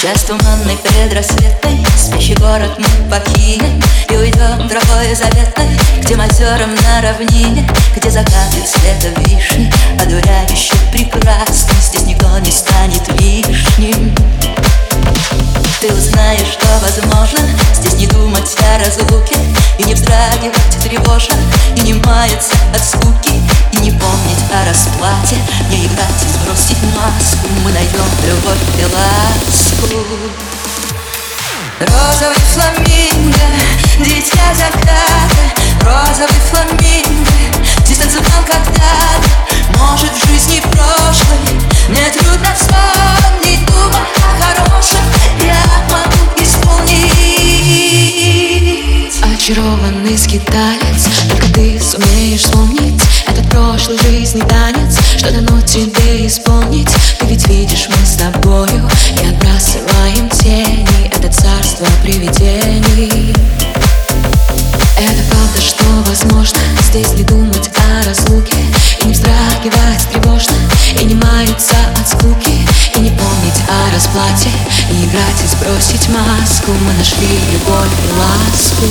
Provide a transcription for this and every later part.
Час туманный предрассветный Спящий город мы покинем И уйдем заветной К тем озерам на равнине Где закаты цвета вишни Одуряюще прекрасны Здесь никто не станет лишним. Ты узнаешь, что возможно. Здесь не думать о разлуке И не вздрагивать тревожно И не маяться от скуки И не помнить о расплате. Не играть и сбросить маску Мы найдем любовь и Розовый фламинго, дитя заката Розовый фламинго, здесь танцевал когда-то Может в жизни прошлой мне трудно вспомнить. Думать о хорошем я могу исполнить. Очарованный скиталец, только ты сумеешь вспомнить. Этот прошлый жизни танец, что дано тебе исполнить. Ты ведь видишь, мы с тобою не вздрагивать тревожно И не маяться от скуки. И не помнить о расплате Не играть и сбросить маску. Мы нашли любовь и ласку.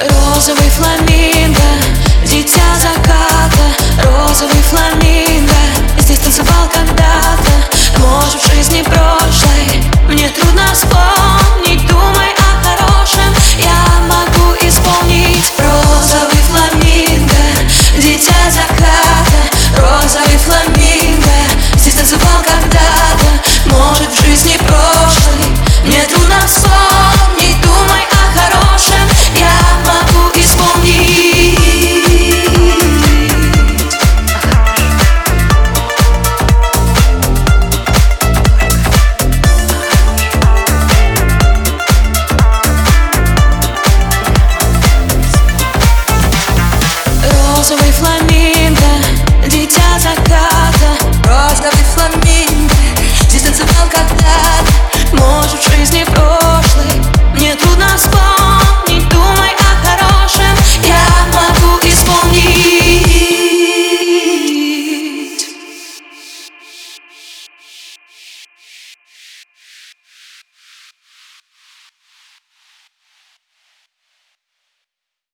Розовый фламинго, дитя заката. Розовый фламинго, здесь танцевал когда-то. Может в жизни прошлой мне трудно вспомнить, розовый фламинго Дитя заката